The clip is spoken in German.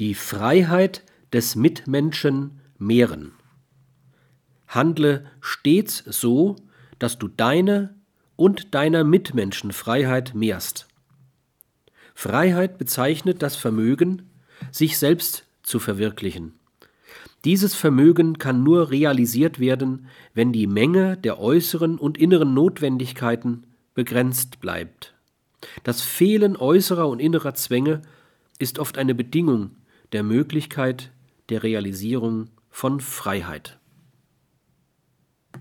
Die Freiheit des Mitmenschen mehren. Handle stets so, dass du deine und deiner Mitmenschen Freiheit mehrst. Freiheit bezeichnet das Vermögen, sich selbst zu verwirklichen. Dieses Vermögen kann nur realisiert werden, wenn die Menge der äußeren und inneren Notwendigkeiten begrenzt bleibt. Das Fehlen äußerer und innerer Zwänge ist oft eine Bedingung der Möglichkeit der Realisierung von Freiheit.